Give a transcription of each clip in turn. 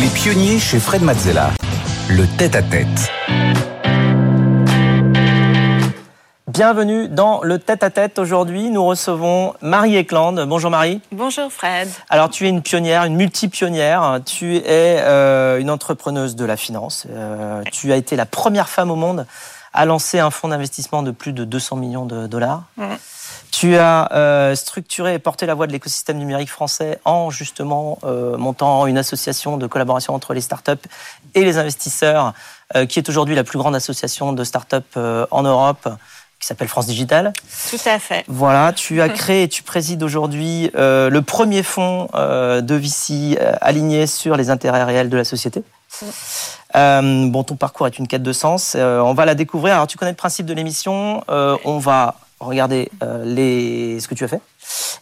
Les pionniers chez Fred Mazzella. Le tête-à-tête. Bienvenue dans le tête-à-tête. Aujourd'hui, nous recevons Marie Eklund. Bonjour Marie. Bonjour Fred. Alors, tu es une pionnière, une multi-pionnière. Tu es euh, une entrepreneuse de la finance. Euh, tu as été la première femme au monde à lancer un fonds d'investissement de plus de 200 millions de dollars. Tu as euh, structuré et porté la voix de l'écosystème numérique français en justement euh, montant une association de collaboration entre les startups et les investisseurs, euh, qui est aujourd'hui la plus grande association de startups en Europe, qui s'appelle France Digital. Tout à fait. Voilà, tu as créé et tu présides aujourd'hui euh, le premier fonds euh, de VC euh, aligné sur les intérêts réels de la société. Bon, ton parcours est une quête de sens. On va la découvrir. Alors, tu connais le principe de l'émission. On va regarder euh, les... ce que tu as fait.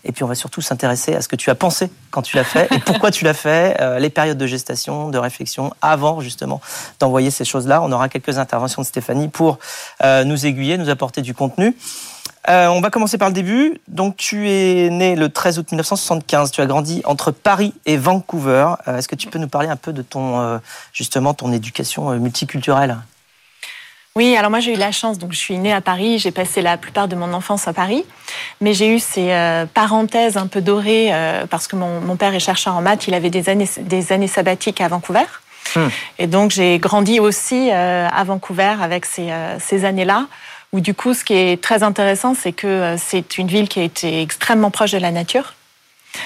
Et puis, on va surtout s'intéresser à ce que tu as pensé quand tu l'as fait et pourquoi tu l'as fait, euh, les périodes de gestation, de réflexion, avant justement d'envoyer ces choses-là. On aura quelques interventions de Stéphanie pour euh, nous aiguiller, nous apporter du contenu. Euh, on va commencer par le début. Donc, tu es né le 13 août 1975. Tu as grandi entre Paris et Vancouver. Euh, Est-ce que tu peux nous parler un peu de ton, euh, justement, ton éducation euh, multiculturelle? Oui, alors moi j'ai eu la chance, donc je suis née à Paris, j'ai passé la plupart de mon enfance à Paris, mais j'ai eu ces euh, parenthèses un peu dorées euh, parce que mon, mon père est chercheur en maths, il avait des années, des années sabbatiques à Vancouver. Hmm. Et donc j'ai grandi aussi euh, à Vancouver avec ces, ces années-là, où du coup ce qui est très intéressant, c'est que c'est une ville qui a été extrêmement proche de la nature,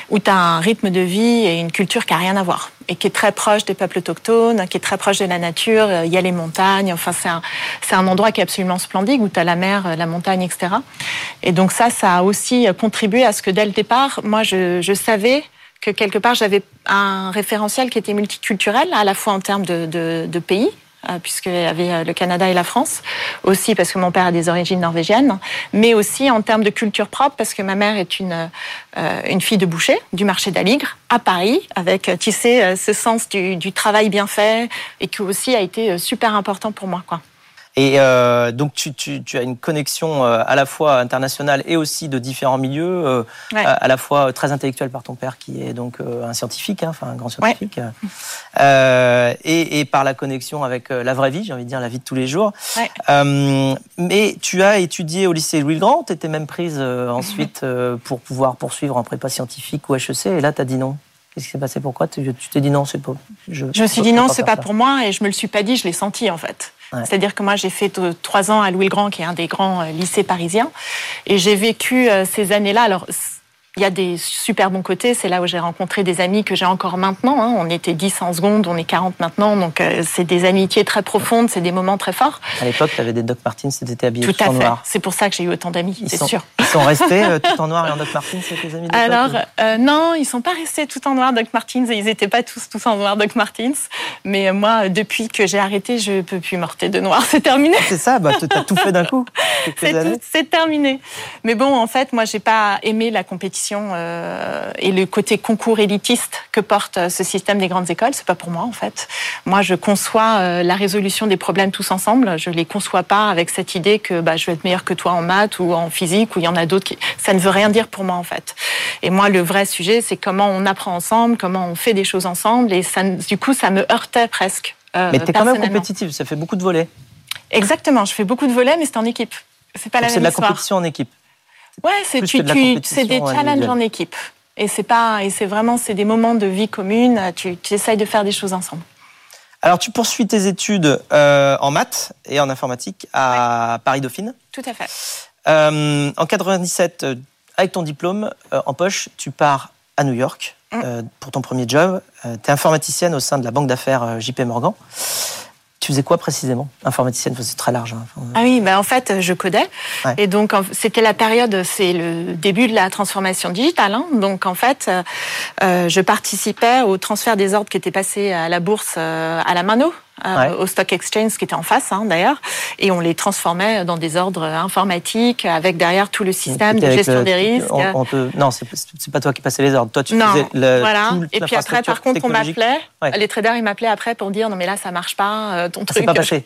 où tu as un rythme de vie et une culture qui n'a rien à voir, et qui est très proche des peuples autochtones, qui est très proche de la nature, Euh, il y a les montagnes, enfin c'est un, c'est un endroit qui est absolument splendide, où tu as la mer, euh, la montagne, etc. Et donc ça, ça a aussi euh, contribué à ce que dès le départ, moi je, je savais que quelque part j'avais un référentiel qui était multiculturel, à la fois en termes de, de, de pays, puisqu'il y avait euh, le Canada et la France, aussi parce que mon père a des origines norvégiennes, mais aussi en termes de culture propre, parce que ma mère est une, euh, une fille de boucher du marché d'Aligre à Paris, avec, euh, tu sais, euh, ce sens du, du travail bien fait, et qui aussi a été euh, super important pour moi. Quoi. Et euh, donc, tu, tu, tu as une connexion euh, à la fois internationale et aussi de différents milieux, euh, Ouais. à, à la fois très intellectuelle par ton père, qui est donc un scientifique, hein, enfin un grand scientifique, euh, et, et par la connexion avec la vraie vie, j'ai envie de dire la vie de tous les jours. Ouais. Mais tu as étudié au lycée Louis le Grand, tu étais même prise ensuite pour pouvoir poursuivre en prépa scientifique ou HEC, et là, tu as dit non. Qu'est-ce qui s'est passé Pourquoi tu t'es dit non, c'est pas. Je me suis dit non, c'est pas ça. pour moi, et je me le suis pas dit, je l'ai senti en fait. C'est-à-dire que moi, j'ai fait trois ans à Louis le Grand, qui est un des grands euh, lycées parisiens, et j'ai vécu euh, ces années-là. Il y a des super bons côtés. C'est là où j'ai rencontré des amis que j'ai encore maintenant. hein. On était 10 en seconde, on est 40 maintenant. Donc, euh, c'est des amitiés très profondes, c'est des moments très forts. À l'époque, tu avais des Doc Martens, c'était habillé Tout tout à en fait. noir. C'est pour ça que j'ai eu autant d'amis, c'est sont, sûr. ils sont restés euh, tout en noir et en Doc Martens, c'est tes amis Alors, euh, non, ils sont pas restés tout en noir Doc Martens et ils étaient pas tous tous en noir Doc Martens. Mais euh, moi, depuis que j'ai arrêté, je peux plus morter de noir. C'est terminé. C'est ça, bah, tu as tout fait d'un coup. C'est terminé. Mais bon, en fait, moi, j'ai pas aimé la compétition euh, et le côté concours élitiste que porte euh, ce système des grandes écoles. C'est pas pour moi, en fait. Moi, je conçois euh, la résolution des problèmes tous ensemble. Je les conçois pas avec cette idée que bah, je vais être meilleur que toi en maths ou en physique ou il y en a d'autres qui. Ça ne veut rien dire pour moi, en fait. Et moi, le vrai sujet, c'est comment on apprend ensemble, comment on fait des choses ensemble. Et ça, du coup, ça me heurtait presque. euh, Mais tu es quand même compétitive, ça fait beaucoup de volets. Exactement. Je fais beaucoup de volets, mais c'est en équipe. C'est pas la Donc, C'est même de la histoire. compétition en équipe. Ouais, c'est de des challenges en équipe. Et c'est pas et c'est vraiment c'est des moments de vie commune. Tu, tu essayes de faire des choses ensemble. Alors, tu poursuis tes études euh, en maths et en informatique à Paris-Dauphine. Tout à fait. Euh, en 97, euh, avec ton diplôme euh, en poche, tu pars à New York Mm. pour ton premier job. tu es informaticienne au sein de la banque d'affaires JP Morgan. Tu faisais quoi précisément Informaticienne, c'est très large. hein. Ah oui, ben en fait, je codais. Ouais. Et donc, c'était la période, c'est le début de la transformation digitale. hein. Donc, en fait, euh, euh, je participais au transfert des ordres qui étaient passés à la bourse euh, à la mano. Au stock exchange qui était en face hein, d'ailleurs, et on les transformait dans des ordres informatiques avec derrière tout le système de gestion des risques. Non, c'est pas toi qui passais les ordres. Toi, tu non, faisais le, voilà. et puis après, par contre, on m'appelait. Les traders, ils m'appelaient après pour dire non mais là ça marche pas, ton truc. C'est pas passé.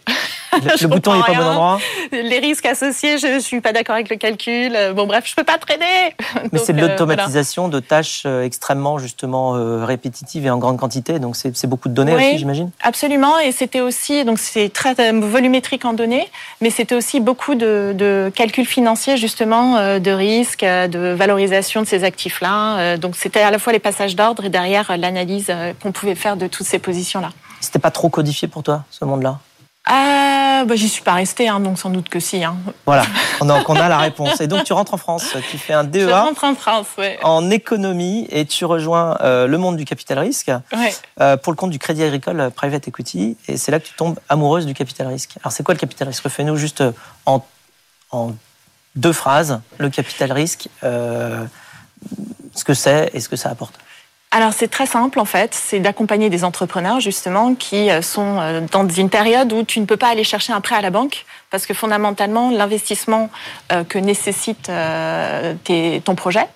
Le, bouton n'est pas au bon endroit. Les risques associés, je suis pas d'accord avec le calcul. Bon bref, je peux pas trader. Mais c'est de l'automatisation de tâches extrêmement justement répétitives et en grande quantité. Donc c'est beaucoup de données aussi, j'imagine. Absolument. Et c'était aussi donc c'est très volumétrique en données, mais c'était aussi beaucoup de, calculs financiers justement euh, de risques, euh, de valorisation de ces actifs-là. Euh, donc c'était à la fois les passages d'ordre et derrière l'analyse qu'on pouvait faire de toutes ces positions-là. C'était pas trop codifié pour toi ce monde-là? Ah, bah, j'y suis pas restée, hein, donc sans doute que si. Hein. Voilà, donc on a la réponse. Et donc tu rentres en France, tu fais un DEA. Je rentre en France, ouais. En économie et tu rejoins euh, le monde du capital risque ouais. euh, pour le compte du Crédit Agricole Private Equity. Et c'est là que tu tombes amoureuse du capital risque. Alors c'est quoi le capital risque? Refais-nous juste euh, en, en, deux phrases le capital risque, euh, ce que c'est et ce que ça apporte alors c'est très simple en fait, c'est d'accompagner des entrepreneurs justement qui euh, sont euh, dans une période où tu ne peux pas aller chercher un prêt à la banque parce que fondamentalement l'investissement euh, que nécessite ton projet,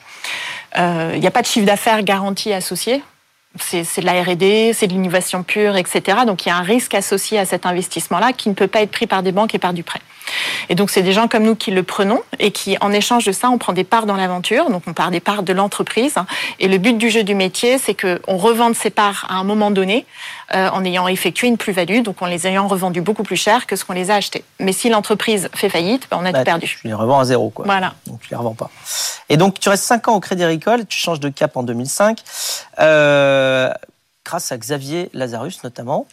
il n'y a pas de chiffre d'affaires garanti associé c'est de la R&D, c'est de l'innovation pure, etc. Donc il y a un risque associé à cet investissement-là qui ne peut pas être pris par des banques et par du prêt. Et donc c'est des gens comme nous qui le prenons et qui, en échange de ça, on prend des parts dans l'aventure. Donc on part des parts de l'entreprise. Et le but du jeu du métier, c'est qu'on revende ces parts à un moment donné euh, en ayant effectué une plus-value, donc en les ayant revendues beaucoup plus cher que ce qu'on les a achetés. Mais si l'entreprise fait faillite, ben, on a tout bah, perdu. Tu les revends à zéro, quoi. Voilà. Donc tu les revends pas. Et donc tu restes 5 ans au Crédit Agricole, tu changes de cap en 2005. Euh, grâce à Xavier Lazarus notamment.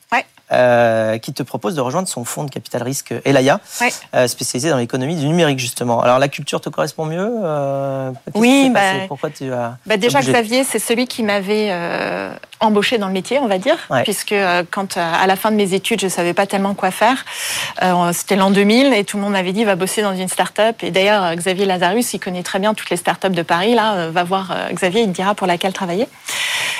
Euh, qui te propose de rejoindre son fonds de capital risque Elaya, ouais. euh, spécialisé dans l'économie du numérique justement. Alors la culture te correspond mieux euh, Oui, bah, pourquoi tu as bah déjà Xavier, c'est celui qui m'avait embauché dans le métier, on va dire, ouais. puisque quand à la fin de mes études, je savais pas tellement quoi faire. C'était l'an 2000 et tout le monde m'avait dit va bosser dans une start-up. Et d'ailleurs Xavier Lazarus, il connaît très bien toutes les start-up de Paris. Là, va voir Xavier, il te dira pour laquelle travailler.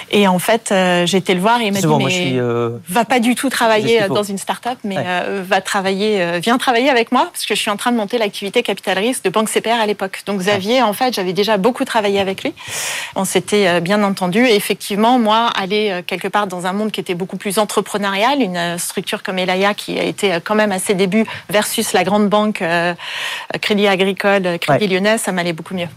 Et en fait, j'ai été le voir et il m'a dit mais suis, va pas du tout travailler euh, dans une start-up, mais ouais. euh, va travailler, euh, viens travailler avec moi, parce que je suis en train de monter l'activité capital risque de Banque CPR à l'époque. Donc Xavier, en fait, j'avais déjà beaucoup travaillé avec lui. On s'était euh, bien entendu. Et effectivement, moi, aller quelque part dans un monde qui était beaucoup plus entrepreneurial, une structure comme Elaya qui a été quand même à ses débuts versus la grande banque Crédit Agricole, Crédit ouais. Lyonnais, ça m'allait beaucoup mieux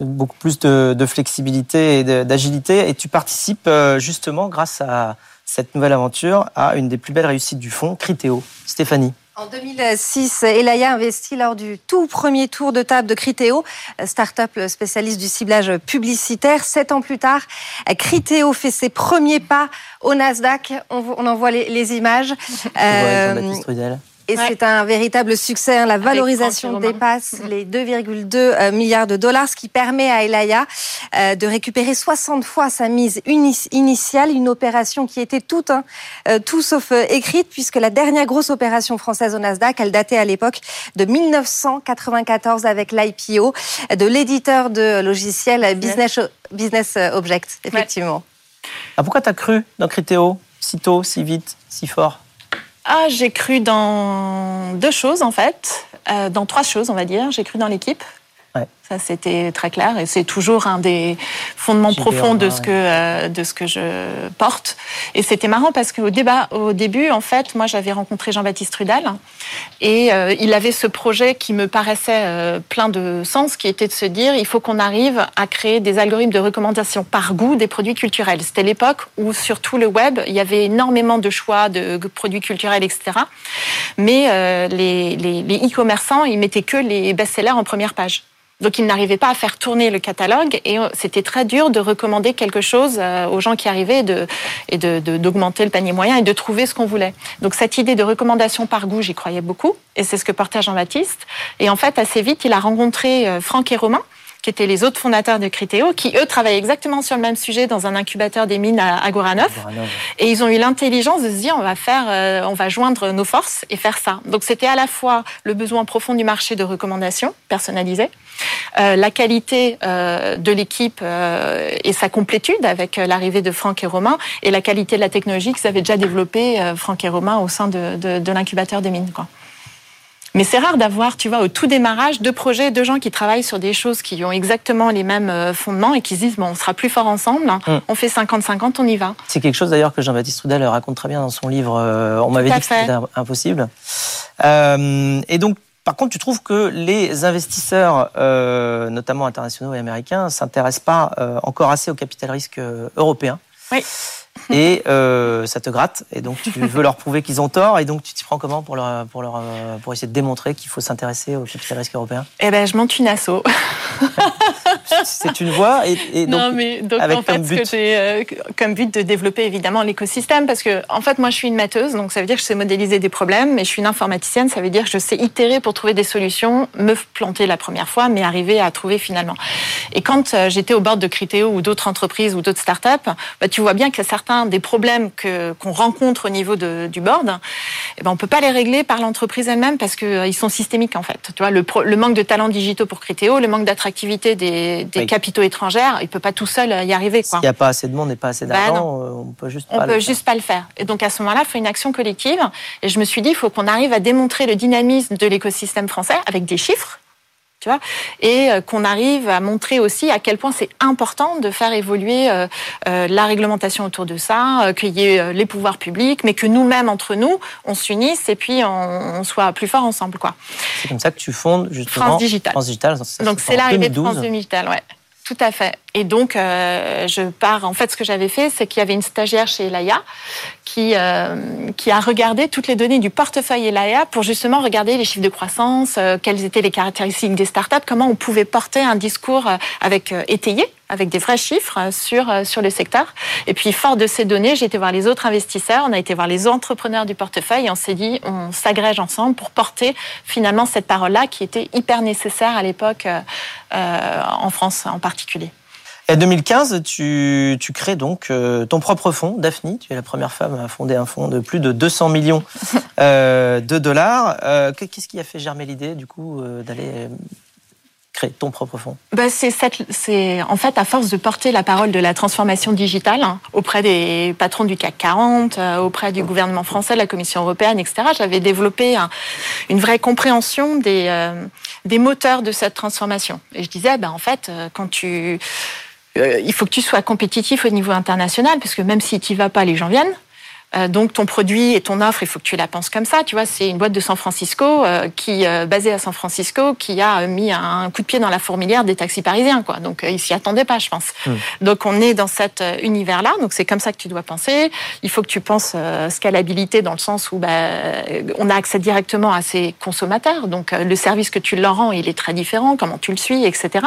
beaucoup plus de, de flexibilité et d'agilité. Et tu participes justement grâce à cette nouvelle aventure a une des plus belles réussites du fonds, Criteo. Stéphanie. En 2006, Elaya investit lors du tout premier tour de table de Criteo, start-up spécialiste du ciblage publicitaire. Sept ans plus tard, Criteo fait ses premiers pas au Nasdaq. On, en voit les, images. Euh, et ouais. c'est un véritable succès. Hein. La valorisation dépasse les 2,2 euh, milliards de dollars, ce qui permet à Elaya euh, de récupérer 60 fois sa mise initiale. Une opération qui était toute, hein, euh, tout sauf écrite, puisque la dernière grosse opération française au Nasdaq, elle datait à l'époque de 1994 avec l'IPO de l'éditeur de logiciels Business, Business Object, effectivement. Ouais. Ah, pourquoi tu as cru dans Criteo si tôt, si vite, si fort? Ah, j'ai cru dans deux choses en fait, euh, dans trois choses on va dire. J'ai cru dans l'équipe. Ça, c'était très clair et c'est toujours un des fondements profonds de ce que euh, de ce que je porte. Et c'était marrant parce qu'au débat, au début, en fait, moi, j'avais rencontré Jean-Baptiste Rudal et euh, il avait ce projet qui me paraissait euh, plein de sens, qui était de se dire, il faut qu'on arrive à créer des algorithmes de recommandation par goût des produits culturels. C'était l'époque où sur tout le web, il y avait énormément de choix de produits culturels, etc. Mais euh, les e-commerçants, ils mettaient que les best-sellers en première page. Donc ils n'arrivaient pas à faire tourner le catalogue et c'était très dur de recommander quelque chose euh, aux gens qui arrivaient de, et d'augmenter de, de, le panier moyen et de trouver ce qu'on voulait. Donc cette idée de recommandation par goût, j'y croyais beaucoup et c'est ce que portait Jean-Baptiste. Et en fait, assez vite, il a rencontré euh, Franck et Romain qui étaient les autres fondateurs de Criteo, qui eux travaillent exactement sur le même sujet dans un incubateur des mines à, Goranov. Et ils ont eu l'intelligence de se dire on va faire, euh, on va joindre nos forces et faire ça. Donc c'était à la fois le besoin profond du marché de recommandations personnalisées, euh, la qualité euh, de l'équipe euh, et sa complétude avec l'arrivée de Franck et Romain, et la qualité de la technologie qu'ils avaient déjà développée, Franck et Romain, au sein de, de, de l'incubateur des mines. Quoi. Mais c'est rare d'avoir, tu vois, au tout démarrage, deux projets, deux gens qui travaillent sur des choses qui ont exactement les mêmes fondements et qui se disent, bon, on sera plus fort ensemble, hum. on fait 50-50, on y va. C'est quelque chose d'ailleurs que Jean-Baptiste Trudel raconte très bien dans son livre On m'avait dit que c'était impossible. Euh, et donc, par contre, tu trouves que les investisseurs, euh, notamment internationaux et américains, s'intéressent pas euh, encore assez au capital risque euh, européen? Oui. Et euh, ça te gratte, et donc tu veux leur prouver qu'ils ont tort, et donc tu t'y prends comment pour, leur, pour, leur, pour essayer de démontrer qu'il faut s'intéresser au capital risque européen? Eh ben, je monte une asso. c'est une voie. Et, donc, non, mais donc en fait, comme but... Euh, comme but de développer évidemment l'écosystème, parce que en fait, moi, je suis une matheuse, donc ça veut dire que je sais modéliser des problèmes, mais je suis une informaticienne, ça veut dire que je sais itérer pour trouver des solutions, me planter la première fois, mais arriver à trouver finalement. Et quand euh, j'étais au bord de Criteo ou d'autres entreprises ou d'autres startups, bah, tu vois bien que certains des problèmes que qu'on rencontre au niveau de, du board, eh ben, on peut pas les régler par l'entreprise elle-même parce qu'ils euh, sont systémiques en fait. Tu vois, le, le manque de talents digitaux pour Criteo, le manque d'attractivité des des, capitaux étrangers, il peut pas tout seul y arriver. S'il n'y a pas assez de monde et pas assez bah d'argent, euh, on peut juste on pas peut juste pas le faire. Et donc à ce moment-là, il faut une action collective. Et je me suis dit, il faut qu'on arrive à démontrer le dynamisme de l'écosystème français avec des chiffres tu vois, et euh, qu'on arrive à montrer aussi à quel point c'est important de faire évoluer euh, la réglementation autour de ça, qu'il y ait les pouvoirs publics, mais que nous-mêmes entre nous, on s'unisse et puis on, soit plus forts ensemble, quoi. C'est comme ça que tu fondes justement France Digital. France Digital. Donc c'est l'arrivée de France Digital, ouais. Tout à fait. Et donc, euh, je pars. En fait, ce que j'avais fait, c'est qu'il y avait une stagiaire chez Elaya qui euh, qui a regardé toutes les données du portefeuille Elaya pour justement regarder les chiffres de croissance, euh, quelles étaient les caractéristiques des startups, comment on pouvait porter un discours avec étayé avec des vrais chiffres sur sur le secteur. Et puis, fort de ces données, j'ai été voir les autres investisseurs, on a été voir les entrepreneurs du portefeuille et on s'est dit, on s'agrège ensemble pour porter finalement cette parole-là qui était hyper nécessaire à l'époque en France en particulier. En 2015, tu, tu crées donc euh, ton propre fonds, Daphne. Tu es la première femme à fonder un fonds de plus de 200 millions euh, de dollars. Euh, qu'est-ce qui a fait germer l'idée, du coup, d'aller créer ton propre fonds? Bah C'est en fait à force de porter la parole de la transformation digitale hein, auprès des patrons du CAC 40, auprès du gouvernement français, de la Commission européenne, etc. J'avais développé une vraie compréhension des, des moteurs de cette transformation. Et je disais, ben en fait, quand tu il faut que tu sois compétitif au niveau international, parce que même si tu vas pas, les gens viennent. Euh, donc ton produit et ton offre, il faut que tu la penses comme ça. Tu vois, c'est une boîte de San Francisco euh, qui euh, basée à San Francisco qui a mis un coup de pied dans la fourmilière des taxis parisiens, quoi. Donc ils s'y attendaient pas, je pense. Hmm. Donc on est dans cet univers-là. Donc c'est comme ça que tu dois penser. Il faut que tu penses scalabilité dans le sens où bah, on a accès directement à ces consommateurs. Donc le service que tu leur rends, il est très différent. Comment tu le suis, etc.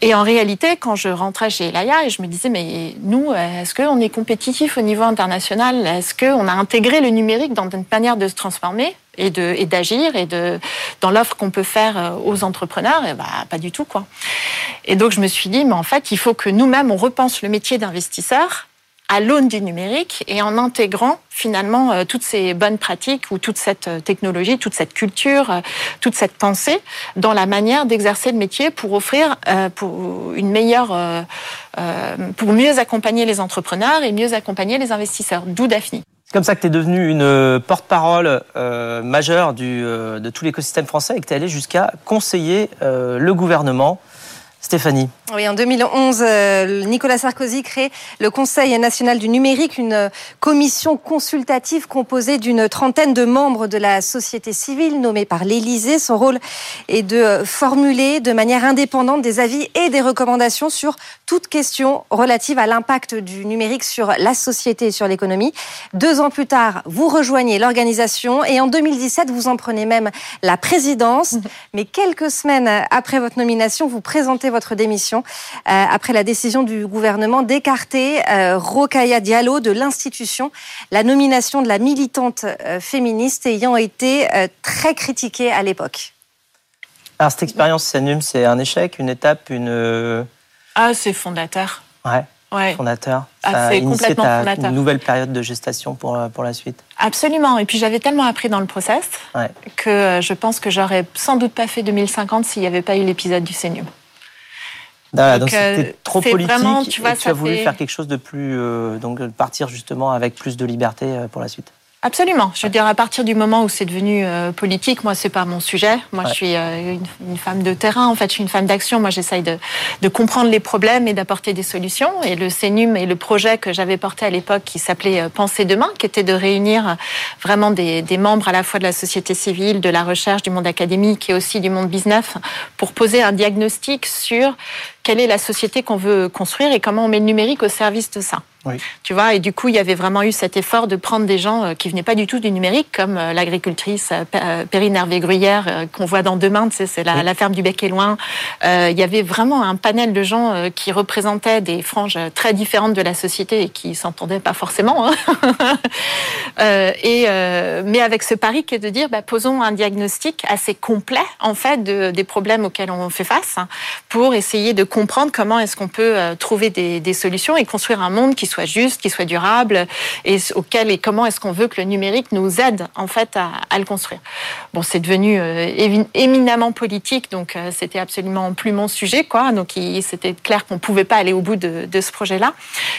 Et en réalité, quand je rentrais chez Elaya et je me disais mais nous, est-ce qu'on est compétitif au niveau international? Est-ce qu'on a intégré le numérique dans une manière de se transformer et d'agir et, de dans l'offre qu'on peut faire euh, aux entrepreneurs? Et bah, pas du tout quoi. Et donc je me suis dit mais en fait il faut que nous-mêmes on repense le métier d'investisseur à l'aune du numérique et en intégrant finalement euh, toutes ces bonnes pratiques ou toute cette euh, technologie, toute cette culture, toute cette pensée dans la manière d'exercer le métier pour offrir pour une meilleure euh, pour mieux accompagner les entrepreneurs et mieux accompagner les investisseurs, d'où Daphne. C'est comme ça que tu es devenue une euh, porte-parole euh, majeure du, de tout l'écosystème français et que tu es allée jusqu'à conseiller le gouvernement Stéphanie. Oui, en 2011, euh, Nicolas Sarkozy crée le Conseil national du numérique, une commission consultative composée d'une trentaine de membres de la société civile nommés par l'Élysée. Son rôle est de formuler de manière indépendante des avis et des recommandations sur toute question relative à l'impact du numérique sur la société et sur l'économie. Deux ans plus tard, vous rejoignez l'organisation et en 2017, vous en prenez même la présidence. Mmh. Mais quelques semaines après votre nomination, vous présentez votre démission euh, après la décision du gouvernement d'écarter euh, Rokaya Diallo de l'institution, la nomination de la militante euh, féministe ayant été très critiquée à l'époque. Alors cette expérience Sanum, c'est un échec, une étape, une... Ah, c'est fondateur. Ouais ouais. fondateur. Ah, c'est complètement ta, fondateur. Une nouvelle période de gestation pour, euh, pour la suite. Absolument. Et puis j'avais tellement appris dans le process que euh, je pense que j'aurais sans doute pas fait 2050 s'il n'y avait pas eu l'épisode du Sénium. Donc c'était euh, trop politique vraiment, tu, vois, et tu as voulu faire quelque chose de plus... donc partir justement avec plus de liberté pour la suite. Absolument. Je veux dire, à partir du moment où c'est devenu euh, politique, moi, c'est pas mon sujet. Moi, je suis euh, une, femme de terrain. En fait, je suis une femme d'action. Moi, j'essaye de, de, comprendre les problèmes et d'apporter des solutions. Et le CENUM et le projet que j'avais porté à l'époque, qui s'appelait euh, Penser demain, qui était de réunir vraiment des, des, membres à la fois de la société civile, de la recherche, du monde académique et aussi du monde business, pour poser un diagnostic sur quelle est la société qu'on veut construire et comment on met le numérique au service de ça. Tu vois, et du coup, il y avait vraiment eu cet effort de prendre des gens euh, qui venaient pas du tout du numérique, comme euh, l'agricultrice euh, Perrine Hervé-Gruyère qu'on voit dans Demain, c'est la, ferme du Bec et Loin. il y avait vraiment un panel de gens qui représentaient des franges très différentes de la société et qui s'entendaient pas forcément. Hein. et mais avec ce pari qui est de dire, bah, posons un diagnostic assez complet en fait des problèmes auxquels on fait face hein, pour essayer de comprendre comment est-ce qu'on peut trouver des, des solutions et construire un monde qui soit juste, qui soit durable, et auquel et comment est-ce qu'on veut que le numérique nous aide en fait à, le construire. Bon, c'est devenu euh, éminemment politique, donc euh, c'était absolument plus mon sujet, quoi. Donc c'était clair qu'on pouvait pas aller au bout de, ce projet-là.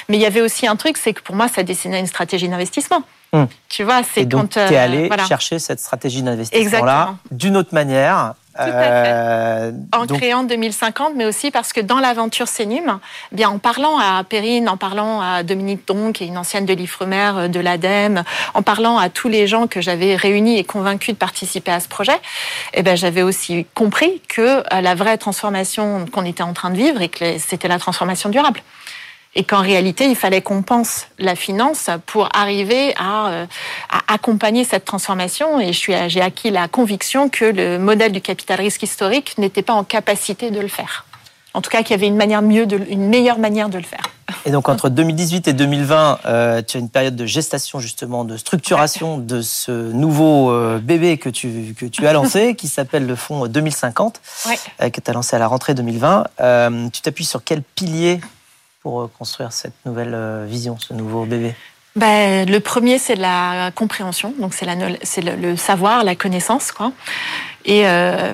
Mais il y avait aussi un truc, c'est que pour moi, ça dessinait une stratégie d'investissement. Hum. Tu vois, c'est quand tu es allé chercher cette stratégie d'investissement-là d'une autre manière euh, en créant 2050, mais aussi parce que dans l'aventure Sénum, eh bien en parlant à Perrine, en parlant à Dominique Don, qui est une ancienne de l'Ifremer euh, de l'ADEME, en parlant à tous les gens que j'avais réunis et convaincus de participer à ce projet, eh ben j'avais aussi compris que euh, la vraie transformation qu'on était en train de vivre et que c'était la transformation durable et qu'en réalité, il fallait qu'on pense la finance pour arriver à, euh, à accompagner cette transformation. Et j'ai acquis la conviction que le modèle du capital risque historique n'était pas en capacité de le faire. En tout cas, qu'il y avait une, manière mieux de, une meilleure manière de le faire. Et donc, entre 2018 et 2020, euh, tu as une période de gestation, justement, de structuration de ce nouveau euh, bébé que tu, que tu as lancé, qui s'appelle le fonds 2050, ouais. que tu as lancé à la rentrée 2020. tu t'appuies sur quel pilier pour euh, construire cette nouvelle euh, vision, ce nouveau bébé ben, le premier, c'est la compréhension, donc c'est le, le, savoir, la connaissance, quoi. Et euh,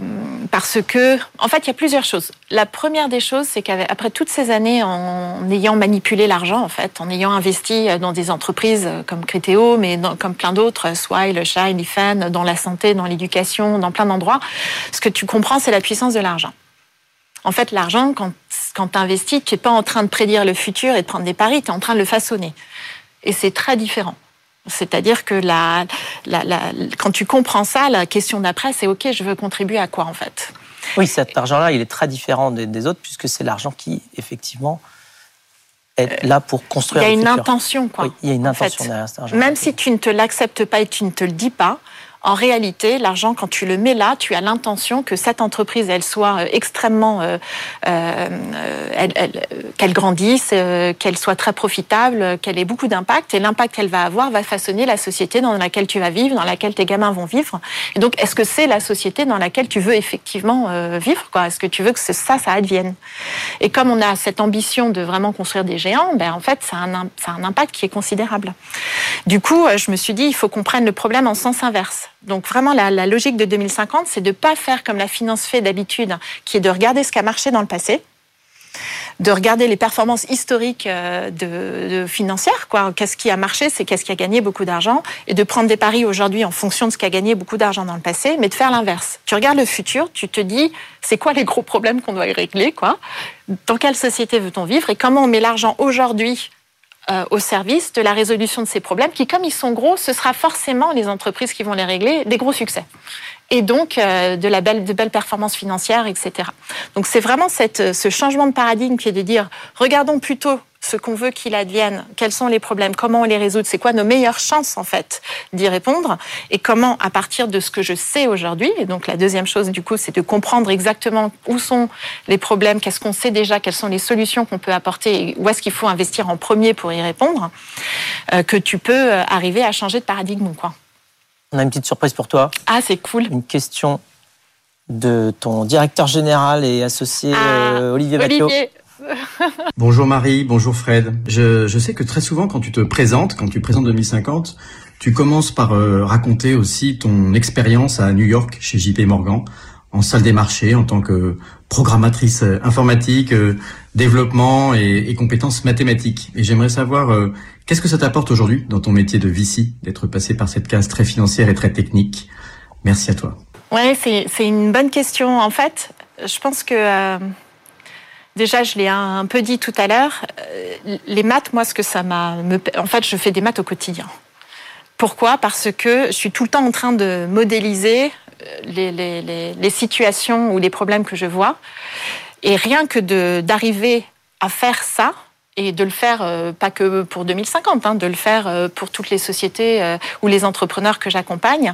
parce que, en fait, il y a plusieurs choses. La première des choses, c'est qu'après toutes ces années, en ayant manipulé l'argent, en fait, en ayant investi dans des entreprises comme Criteo, mais comme plein d'autres, Swile, Shine, Ifan, dans la santé, dans l'éducation, dans plein d'endroits, ce que tu comprends, c'est la puissance de l'argent. En fait, l'argent, quand, quand tu investis, tu n'es pas en train de prédire le futur et de prendre des paris, tu es en train de le façonner. Et c'est très différent. C'est-à-dire que la, quand tu comprends ça, la question d'après, c'est OK, je veux contribuer à quoi en fait? Oui, cet argent-là, il est très différent des, autres puisque c'est l'argent qui, effectivement, est là pour construire. Il y a une intention, quoi. Oui, il y a une intention derrière cet argent. Même si tu ne te l'acceptes pas et tu ne te le dis pas, en réalité, l'argent, quand tu le mets là, tu as l'intention que cette entreprise, elle soit euh, extrêmement, euh, euh, qu'elle grandisse, qu'elle soit très profitable, qu'elle ait beaucoup d'impact. Et l'impact qu'elle va avoir va façonner la société dans laquelle tu vas vivre, dans laquelle tes gamins vont vivre. Et donc, est-ce que c'est la société dans laquelle tu veux effectivement vivre Est-ce que tu veux que ça, ça advienne? Et comme on a cette ambition de vraiment construire des géants, ben en fait, ça a un, ça a un impact qui est considérable. Du coup, je me suis dit, il faut qu'on prenne le problème en sens inverse. Donc vraiment, la, logique de 2050, c'est de ne pas faire comme la finance fait d'habitude, qui est de regarder ce qui a marché dans le passé, de regarder les performances historiques euh, de, financières, quoi. Qu'est-ce qui a marché, c'est qu'est-ce qui a gagné beaucoup d'argent, et de prendre des paris aujourd'hui en fonction de ce qui a gagné beaucoup d'argent dans le passé, mais de faire l'inverse. Tu regardes le futur, tu te dis, c'est quoi les gros problèmes qu'on doit régler, quoi? Dans quelle société veut-on vivre et comment on met l'argent aujourd'hui euh, au service de la résolution de ces problèmes qui, comme ils sont gros, ce sera forcément les entreprises qui vont les régler, des gros succès. Et donc euh, de la belle, de belles performances financières, etc. Donc c'est vraiment cette, ce changement de paradigme qui est de dire regardons plutôt ce qu'on veut qu'il advienne, quels sont les problèmes, comment on les résout, c'est quoi nos meilleures chances en fait d'y répondre? Et comment à partir de ce que je sais aujourd'hui, et donc la deuxième chose du coup c'est de comprendre exactement où sont les problèmes, qu'est-ce qu'on sait déjà, quelles sont les solutions qu'on peut apporter et où est-ce qu'il faut investir en premier pour y répondre, euh, que tu peux euh, arriver à changer de paradigme quoi. On a une petite surprise pour toi. Ah c'est cool. Une question de ton directeur général et associé ah, Olivier Baclot. bonjour Marie, bonjour Fred. Je, je, sais que très souvent quand tu te présentes, quand tu présentes 2050, tu commences par raconter aussi ton expérience à New York chez JP Morgan en salle des marchés en tant que programmatrice euh, informatique, euh, développement et, compétences mathématiques. Et j'aimerais savoir euh, qu'est-ce que ça t'apporte aujourd'hui dans ton métier de VC d'être passé par cette case très financière et très technique? Merci à toi. Ouais, c'est une bonne question. En fait, je pense que déjà, je l'ai un, peu dit tout à l'heure. les maths, moi, ce que ça m'a, en fait, je fais des maths au quotidien. Pourquoi? Parce que je suis tout le temps en train de modéliser les, situations ou les problèmes que je vois. Et rien que d'arriver à faire ça, et de le faire euh, pas que pour 2050, hein, de le faire euh, pour toutes les sociétés euh, ou les entrepreneurs que j'accompagne.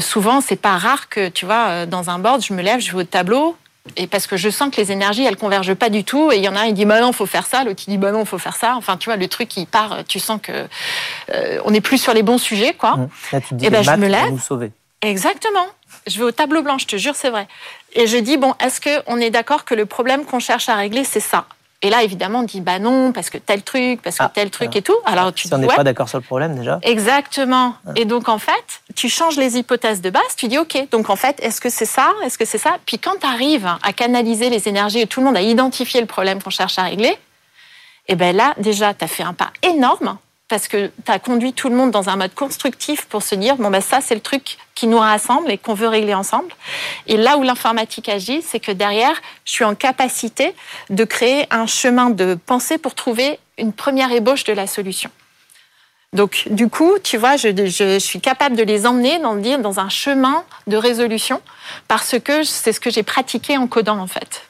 souvent, c'est pas rare que tu vois dans un board, je me lève, je vais au tableau. Et parce que je sens que les énergies, elles convergent pas du tout. Et il y en a un, il dit, bah non, faut faire ça. L'autre, il dit, bah non, faut faire ça. Enfin, tu vois, le truc, il part, tu sens que on n'est plus sur les bons sujets, quoi. Mmh. Là, tu dis, et ben, je me lève. Nous sauver. Exactement. Je vais au tableau blanc, je te jure, c'est vrai. Et je dis, bon, est-ce qu'on est d'accord que le problème qu'on cherche à régler, c'est ça? Et là, évidemment, on dit bah non, parce que tel truc, parce que ah, tel truc et tout. Alors tu si on n'est pas d'accord sur le problème déjà. Exactement. Et donc en fait, tu changes les hypothèses de base. Tu dis ok. Donc en fait, est-ce que c'est ça Est-ce que c'est ça? Puis quand tu arrives à canaliser les énergies et tout le monde a identifié le problème qu'on cherche à régler, et eh ben là déjà, tu as fait un pas énorme parce que tu as conduit tout le monde dans un mode constructif pour se dire bon ben ça c'est le truc qui nous rassemble et qu'on veut régler ensemble. Et là où l'informatique agit, c'est que derrière, je suis en capacité de créer un chemin de pensée pour trouver une première ébauche de la solution. Donc, du coup, tu vois, je, suis capable de les emmener dans, dans un chemin de résolution parce que c'est ce que j'ai pratiqué en codant, en fait.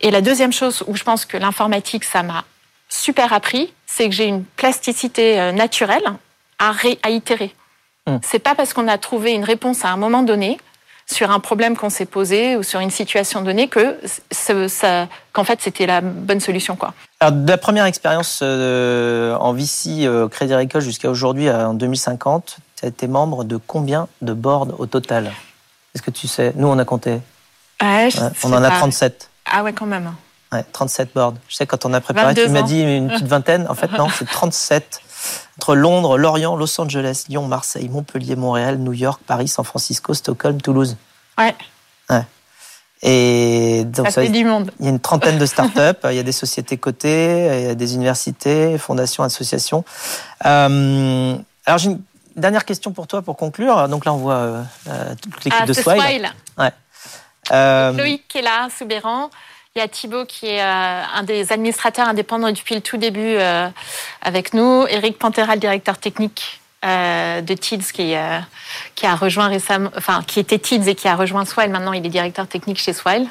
Et la deuxième chose où je pense que l'informatique, ça m'a super appris, c'est que j'ai une plasticité euh, naturelle à, à itérer. Hmm. C'est pas parce qu'on a trouvé une réponse à un moment donné sur un problème qu'on s'est posé ou sur une situation donnée que qu'en fait c'était la bonne solution quoi. Alors de la première expérience euh, en VC euh, Crédit Agricole jusqu'à aujourd'hui en 2050, tu as été membre de combien de boards au total? Est-ce que tu sais? Nous on a compté. Ouais, on en a 37. Ah ouais quand même. 37 boards. Je sais, quand on a préparé, tu m'as dit une petite vingtaine. En fait, non, c'est 37. Entre Londres, Lorient, Los Angeles, Lyon, Marseille, Montpellier, Montréal, New York, Paris, San Francisco, Stockholm, Toulouse. Ouais. ouais. Et donc, ça, fait du monde. Il y a une trentaine de startups, il y a des sociétés cotées, il y a des universités, fondations, associations. Euh, alors, j'ai une dernière question pour toi pour conclure. Donc là, on voit euh, toute l'équipe ah, de Swile. Ouais. Euh, Loïc qui est là, Soubéran. Il y a Thibaut qui est euh, un des administrateurs indépendants depuis le tout début euh, avec nous. Eric Pantera, directeur technique euh, de TIDS qui, a rejoint récemment, enfin qui était TIDS et qui a rejoint Swile. Maintenant, il est directeur technique chez Swile.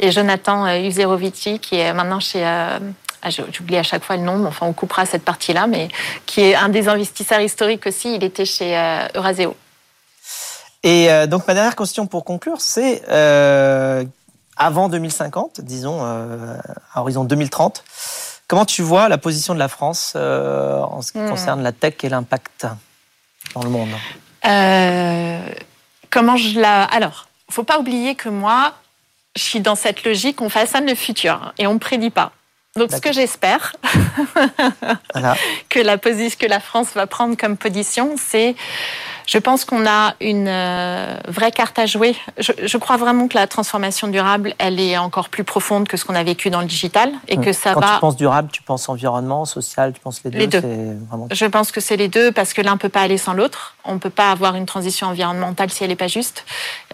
Et Jonathan Uzerovici qui est maintenant chez ah, j'oublie à chaque fois le nom, enfin on coupera cette partie-là, mais qui est un des investisseurs historiques aussi, il était chez Euraseo. Et donc ma dernière question pour conclure, c'est avant 2050, disons euh, à horizon 2030. Comment tu vois la position de la France euh, en ce qui hmm. concerne la tech et l'impact dans le monde? Euh, Comment je la Alors, faut pas oublier que moi, je suis dans cette logique, on façonne le futur et on ne prédit pas. Donc, ce que j'espère que la position que la France va prendre comme position, c'est je pense qu'on a une euh, vraie carte à jouer. Je, crois vraiment que la transformation durable, elle est encore plus profonde que ce qu'on a vécu dans le digital et que ça Quand va. tu penses durable, tu penses environnement, social, tu penses les deux. Les deux. Je pense que c'est les deux parce que l'un peut pas aller sans l'autre. On peut pas avoir une transition environnementale si elle n'est pas juste,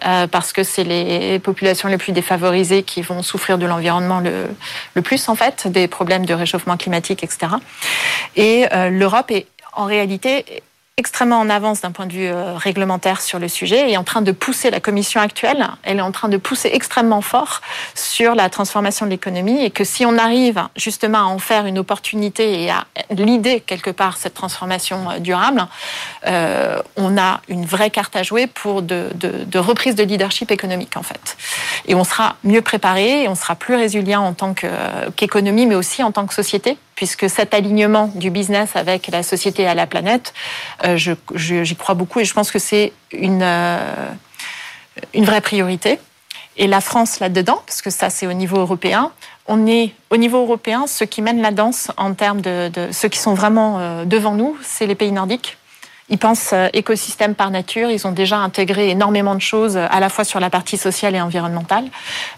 euh, parce que c'est les populations les plus défavorisées qui vont souffrir de l'environnement le, le plus en fait, des problèmes de réchauffement climatique, etc. Et euh, l'Europe est en réalité extrêmement en avance d'un point de vue euh, réglementaire sur le sujet et en train de pousser la commission actuelle, elle est en train de pousser extrêmement fort sur la transformation de l'économie et que si on arrive justement à en faire une opportunité et à l'idée quelque part cette transformation euh, durable, euh, on a une vraie carte à jouer pour de, de, reprise de leadership économique en fait. Et on sera mieux préparé et on sera plus résilient en tant qu'économie mais aussi en tant que société puisque cet alignement du business avec la société et la planète, euh, j'y crois beaucoup et je pense que c'est une, euh, une vraie priorité. et la France là-dedans, parce que ça c'est au niveau européen. On est au niveau européen, ceux qui mènent la danse en termes de, de ceux qui sont vraiment euh, devant nous, c'est les pays nordiques. Ils pensent euh, écosystème par nature. Ils ont déjà intégré énormément de choses, à la fois sur la partie sociale et environnementale.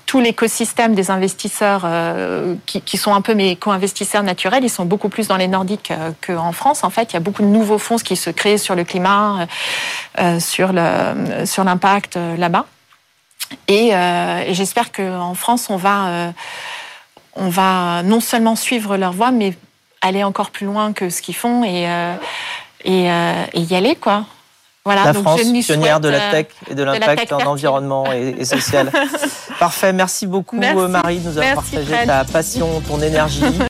Tout l'écosystème des investisseurs euh, qui, sont un peu mes co-investisseurs naturels, ils sont beaucoup plus dans les Nordiques euh, qu'en France. En fait, il y a beaucoup de nouveaux fonds qui se créent sur le climat, euh, sur l'impact euh, là-bas. Et, et j'espère qu'en France, on va on va non seulement suivre leur voie, mais aller encore plus loin que ce qu'ils font et, euh, et y aller, quoi. Voilà, la donc France, pionnière de la tech et de l'impact en environnement et, et social. Parfait, merci beaucoup merci. Marie de nous avoir partagé ta passion, ton énergie.